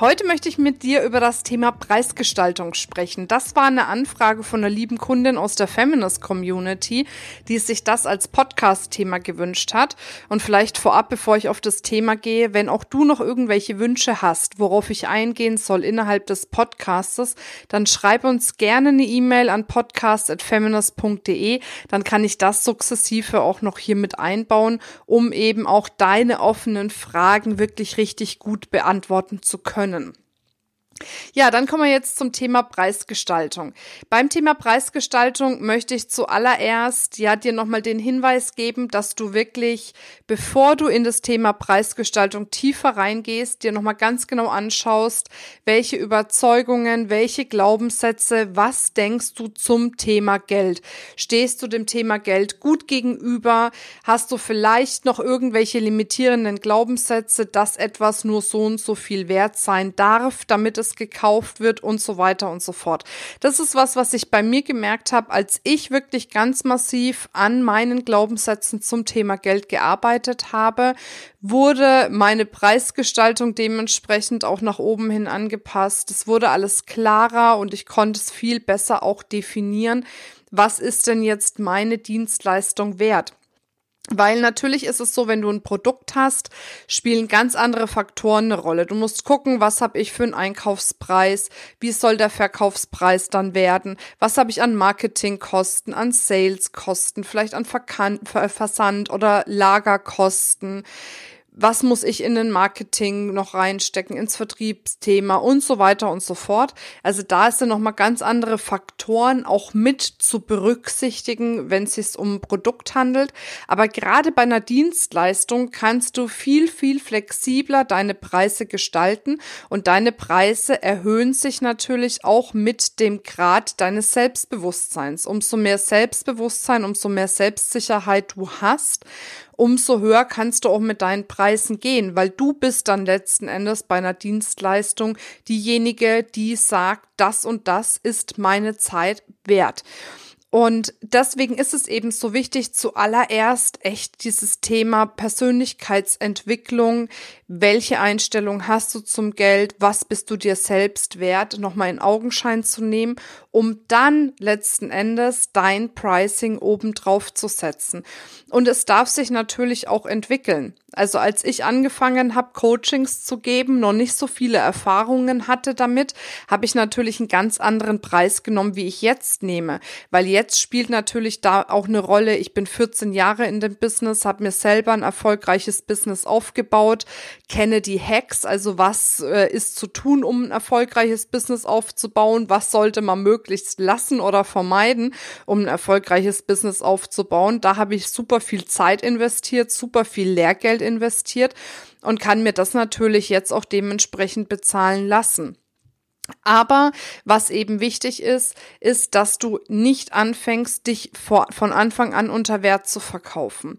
Heute möchte ich mit dir über das Thema Preisgestaltung sprechen. Das war eine Anfrage von einer lieben Kundin aus der Feminist Community, die sich das als Podcast-Thema gewünscht hat. Und vielleicht vorab, bevor ich auf das Thema gehe, wenn auch du noch irgendwelche Wünsche hast, worauf ich eingehen soll innerhalb des Podcastes, dann schreib uns gerne eine E-Mail an podcast.feminist.de. Dann kann ich das sukzessive auch noch hier mit einbauen, um eben auch deine offenen Fragen wirklich richtig gut beantworten zu können können. Ja, dann kommen wir jetzt zum Thema Preisgestaltung. Beim Thema Preisgestaltung möchte ich zuallererst ja dir nochmal den Hinweis geben, dass du wirklich, bevor du in das Thema Preisgestaltung tiefer reingehst, dir nochmal ganz genau anschaust, welche Überzeugungen, welche Glaubenssätze, was denkst du zum Thema Geld? Stehst du dem Thema Geld gut gegenüber? Hast du vielleicht noch irgendwelche limitierenden Glaubenssätze, dass etwas nur so und so viel wert sein darf, damit es es gekauft wird und so weiter und so fort. Das ist was, was ich bei mir gemerkt habe, als ich wirklich ganz massiv an meinen Glaubenssätzen zum Thema Geld gearbeitet habe, wurde meine Preisgestaltung dementsprechend auch nach oben hin angepasst. Es wurde alles klarer und ich konnte es viel besser auch definieren. Was ist denn jetzt meine Dienstleistung wert? Weil natürlich ist es so, wenn du ein Produkt hast, spielen ganz andere Faktoren eine Rolle. Du musst gucken, was habe ich für einen Einkaufspreis, wie soll der Verkaufspreis dann werden, was habe ich an Marketingkosten, an Saleskosten, vielleicht an Verkan Versand oder Lagerkosten was muss ich in den Marketing noch reinstecken, ins Vertriebsthema und so weiter und so fort. Also da ist dann nochmal ganz andere Faktoren auch mit zu berücksichtigen, wenn es sich um ein Produkt handelt. Aber gerade bei einer Dienstleistung kannst du viel, viel flexibler deine Preise gestalten und deine Preise erhöhen sich natürlich auch mit dem Grad deines Selbstbewusstseins. Umso mehr Selbstbewusstsein, umso mehr Selbstsicherheit du hast, umso höher kannst du auch mit deinen Preisen gehen, weil du bist dann letzten Endes bei einer Dienstleistung diejenige, die sagt, das und das ist meine Zeit wert. Und deswegen ist es eben so wichtig, zuallererst echt dieses Thema Persönlichkeitsentwicklung, welche Einstellung hast du zum Geld, was bist du dir selbst wert, nochmal in Augenschein zu nehmen, um dann letzten Endes dein Pricing obendrauf zu setzen. Und es darf sich natürlich auch entwickeln. Also als ich angefangen habe, Coachings zu geben, noch nicht so viele Erfahrungen hatte damit, habe ich natürlich einen ganz anderen Preis genommen, wie ich jetzt nehme. Weil jetzt spielt natürlich da auch eine Rolle. Ich bin 14 Jahre in dem Business, habe mir selber ein erfolgreiches Business aufgebaut, kenne die Hacks, also was äh, ist zu tun, um ein erfolgreiches Business aufzubauen, was sollte man möglichst lassen oder vermeiden, um ein erfolgreiches Business aufzubauen. Da habe ich super viel Zeit investiert, super viel Lehrgeld Geld investiert und kann mir das natürlich jetzt auch dementsprechend bezahlen lassen. Aber was eben wichtig ist, ist, dass du nicht anfängst, dich vor, von Anfang an unter Wert zu verkaufen.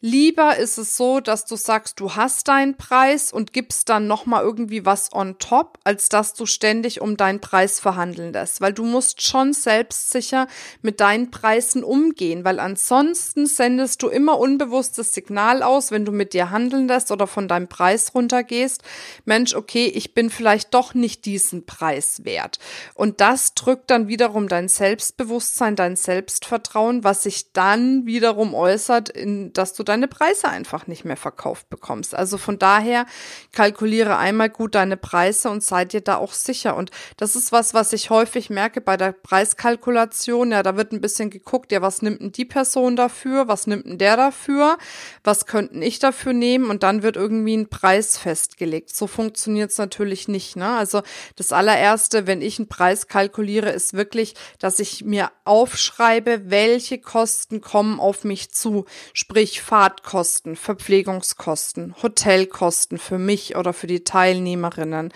Lieber ist es so, dass du sagst, du hast deinen Preis und gibst dann nochmal irgendwie was on top, als dass du ständig um deinen Preis verhandeln lässt. Weil du musst schon selbstsicher mit deinen Preisen umgehen, weil ansonsten sendest du immer unbewusstes Signal aus, wenn du mit dir handeln lässt oder von deinem Preis runtergehst. Mensch, okay, ich bin vielleicht doch nicht diesen Preis wert. Und das drückt dann wiederum dein Selbstbewusstsein, dein Selbstvertrauen, was sich dann wiederum äußert, in, dass du dein deine Preise einfach nicht mehr verkauft bekommst. Also von daher kalkuliere einmal gut deine Preise und sei dir da auch sicher. Und das ist was, was ich häufig merke bei der Preiskalkulation. Ja, da wird ein bisschen geguckt, ja, was nimmt denn die Person dafür? Was nimmt denn der dafür? Was könnten ich dafür nehmen? Und dann wird irgendwie ein Preis festgelegt. So funktioniert es natürlich nicht. Ne? Also das aller allererste, wenn ich einen Preis kalkuliere, ist wirklich, dass ich mir aufschreibe, welche Kosten kommen auf mich zu. Sprich Fahrtkosten, Verpflegungskosten, Hotelkosten für mich oder für die Teilnehmerinnen.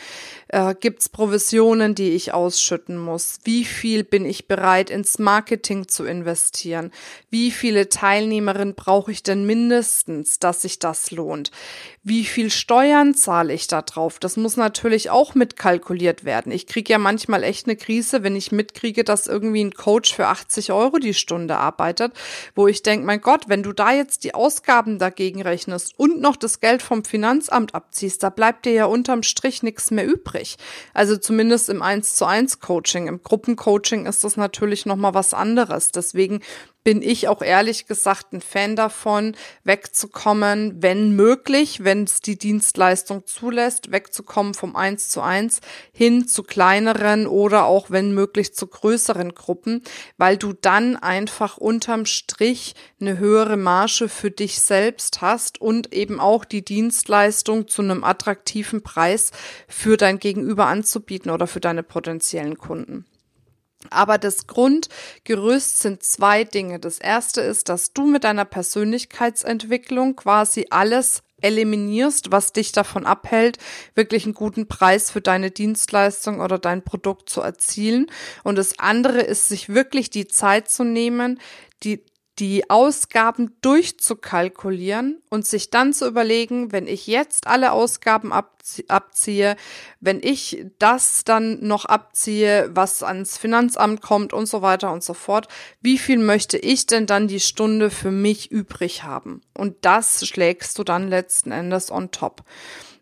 Äh, Gibt es Provisionen, die ich ausschütten muss? Wie viel bin ich bereit ins Marketing zu investieren? Wie viele Teilnehmerinnen brauche ich denn mindestens, dass sich das lohnt? Wie viel Steuern zahle ich da drauf? Das muss natürlich auch mitkalkuliert werden. Ich kriege ja manchmal echt eine Krise, wenn ich mitkriege, dass irgendwie ein Coach für 80 Euro die Stunde arbeitet, wo ich denke, mein Gott, wenn du da jetzt die Ausgaben dagegen rechnest und noch das Geld vom Finanzamt abziehst, da bleibt dir ja unterm Strich nichts mehr übrig. Also zumindest im 1 zu 1 Coaching. Im Gruppencoaching ist das natürlich nochmal was anderes. Deswegen bin ich auch ehrlich gesagt ein Fan davon, wegzukommen, wenn möglich, wenn es die Dienstleistung zulässt, wegzukommen vom Eins zu eins hin zu kleineren oder auch wenn möglich zu größeren Gruppen, weil du dann einfach unterm Strich eine höhere Marge für dich selbst hast und eben auch die Dienstleistung zu einem attraktiven Preis für dein Gegenüber anzubieten oder für deine potenziellen Kunden. Aber das Grundgerüst sind zwei Dinge. Das erste ist, dass du mit deiner Persönlichkeitsentwicklung quasi alles eliminierst, was dich davon abhält, wirklich einen guten Preis für deine Dienstleistung oder dein Produkt zu erzielen. Und das andere ist, sich wirklich die Zeit zu nehmen, die die Ausgaben durchzukalkulieren und sich dann zu überlegen, wenn ich jetzt alle Ausgaben abziehe, wenn ich das dann noch abziehe, was ans Finanzamt kommt und so weiter und so fort, wie viel möchte ich denn dann die Stunde für mich übrig haben? Und das schlägst du dann letzten Endes on top.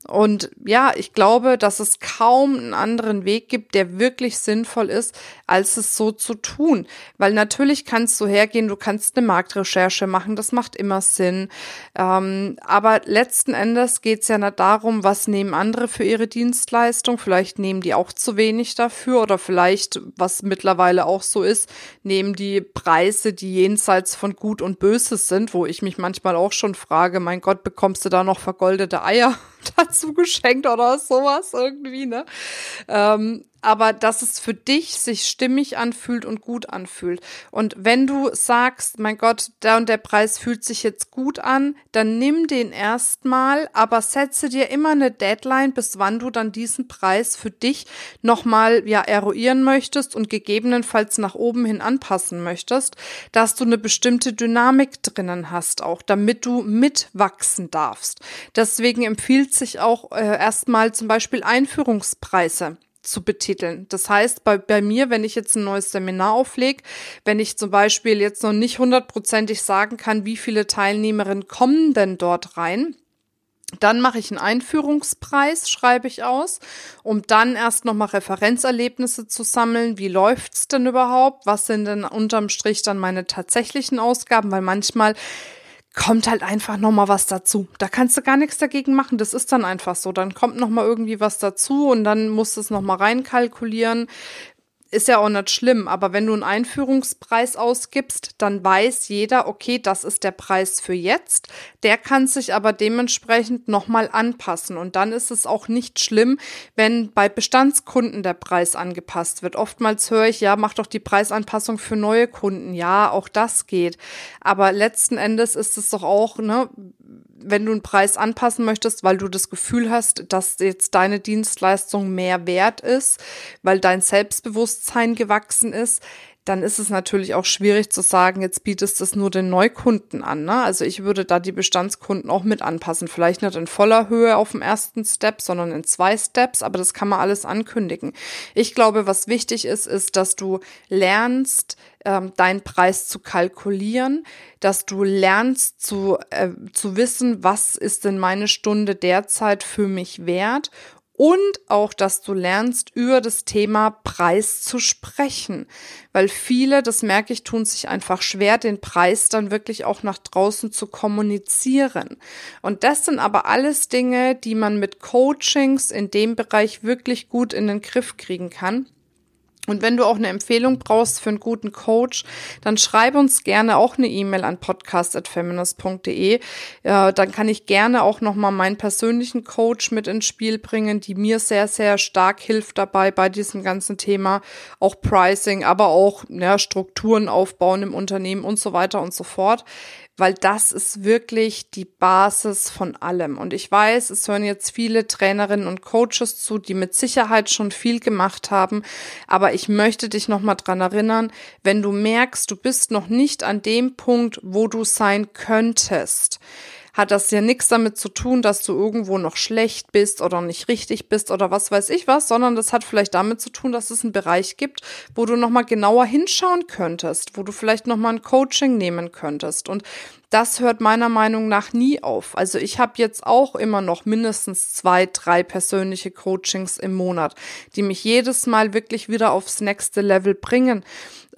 Und ja, ich glaube, dass es kaum einen anderen Weg gibt, der wirklich sinnvoll ist, als es so zu tun. Weil natürlich kannst du hergehen, du kannst eine Marktrecherche machen, das macht immer Sinn. Ähm, aber letzten Endes geht es ja nicht darum, was nehmen andere für ihre Dienstleistung. Vielleicht nehmen die auch zu wenig dafür oder vielleicht, was mittlerweile auch so ist, nehmen die Preise, die jenseits von Gut und Böses sind, wo ich mich manchmal auch schon frage, mein Gott, bekommst du da noch vergoldete Eier? Dazu geschenkt oder sowas irgendwie, ne? Ähm, aber dass es für dich sich stimmig anfühlt und gut anfühlt. Und wenn du sagst, mein Gott, der und der Preis fühlt sich jetzt gut an, dann nimm den erstmal, aber setze dir immer eine Deadline, bis wann du dann diesen Preis für dich nochmal ja eruieren möchtest und gegebenenfalls nach oben hin anpassen möchtest, dass du eine bestimmte Dynamik drinnen hast, auch damit du mitwachsen darfst. Deswegen empfiehlt sich auch äh, erstmal zum Beispiel Einführungspreise zu betiteln. Das heißt, bei, bei mir, wenn ich jetzt ein neues Seminar auflege, wenn ich zum Beispiel jetzt noch nicht hundertprozentig sagen kann, wie viele Teilnehmerinnen kommen denn dort rein, dann mache ich einen Einführungspreis, schreibe ich aus, um dann erst nochmal Referenzerlebnisse zu sammeln. Wie läuft's denn überhaupt? Was sind denn unterm Strich dann meine tatsächlichen Ausgaben? Weil manchmal kommt halt einfach noch mal was dazu. Da kannst du gar nichts dagegen machen. Das ist dann einfach so. Dann kommt noch mal irgendwie was dazu und dann musst du es noch mal reinkalkulieren ist ja auch nicht schlimm, aber wenn du einen Einführungspreis ausgibst, dann weiß jeder, okay, das ist der Preis für jetzt. Der kann sich aber dementsprechend nochmal anpassen. Und dann ist es auch nicht schlimm, wenn bei Bestandskunden der Preis angepasst wird. Oftmals höre ich, ja, mach doch die Preisanpassung für neue Kunden. Ja, auch das geht. Aber letzten Endes ist es doch auch, ne, wenn du einen Preis anpassen möchtest, weil du das Gefühl hast, dass jetzt deine Dienstleistung mehr wert ist, weil dein Selbstbewusstsein gewachsen ist, dann ist es natürlich auch schwierig zu sagen, jetzt bietest du es nur den Neukunden an. Ne? Also ich würde da die Bestandskunden auch mit anpassen. Vielleicht nicht in voller Höhe auf dem ersten Step, sondern in zwei Steps, aber das kann man alles ankündigen. Ich glaube, was wichtig ist, ist, dass du lernst, ähm, deinen Preis zu kalkulieren, dass du lernst zu, äh, zu wissen, was ist denn meine Stunde derzeit für mich wert und auch, dass du lernst, über das Thema Preis zu sprechen. Weil viele, das merke ich, tun sich einfach schwer, den Preis dann wirklich auch nach draußen zu kommunizieren. Und das sind aber alles Dinge, die man mit Coachings in dem Bereich wirklich gut in den Griff kriegen kann. Und wenn du auch eine Empfehlung brauchst für einen guten Coach, dann schreib uns gerne auch eine E-Mail an podcast.feminist.de. Ja, dann kann ich gerne auch nochmal meinen persönlichen Coach mit ins Spiel bringen, die mir sehr, sehr stark hilft dabei bei diesem ganzen Thema. Auch Pricing, aber auch ja, Strukturen aufbauen im Unternehmen und so weiter und so fort weil das ist wirklich die Basis von allem. Und ich weiß, es hören jetzt viele Trainerinnen und Coaches zu, die mit Sicherheit schon viel gemacht haben. Aber ich möchte dich nochmal dran erinnern, wenn du merkst, du bist noch nicht an dem Punkt, wo du sein könntest, hat das ja nichts damit zu tun, dass du irgendwo noch schlecht bist oder nicht richtig bist oder was weiß ich was, sondern das hat vielleicht damit zu tun, dass es einen Bereich gibt, wo du nochmal genauer hinschauen könntest, wo du vielleicht nochmal ein Coaching nehmen könntest. Und das hört meiner Meinung nach nie auf. Also ich habe jetzt auch immer noch mindestens zwei, drei persönliche Coachings im Monat, die mich jedes Mal wirklich wieder aufs nächste Level bringen,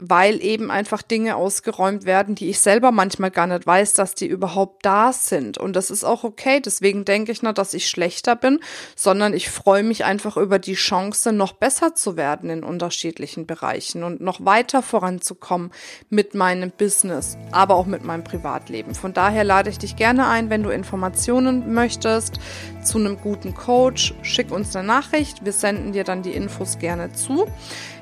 weil eben einfach Dinge ausgeräumt werden, die ich selber manchmal gar nicht weiß, dass die überhaupt da sind. Und das ist auch okay. Deswegen denke ich nicht, dass ich schlechter bin, sondern ich freue mich einfach über die Chance, noch besser zu werden in unterschiedlichen Bereichen und noch weiter voranzukommen mit meinem Business, aber auch mit meinem Privatleben. Von daher lade ich dich gerne ein, wenn du Informationen möchtest zu einem guten Coach, schick uns eine Nachricht. Wir senden dir dann die Infos gerne zu.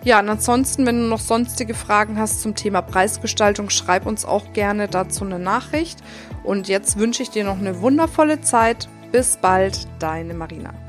Ja, und ansonsten, wenn du noch sonstige Fragen hast zum Thema Preisgestaltung, schreib uns auch gerne dazu eine Nachricht. Und jetzt wünsche ich dir noch eine wundervolle Zeit. Bis bald, deine Marina.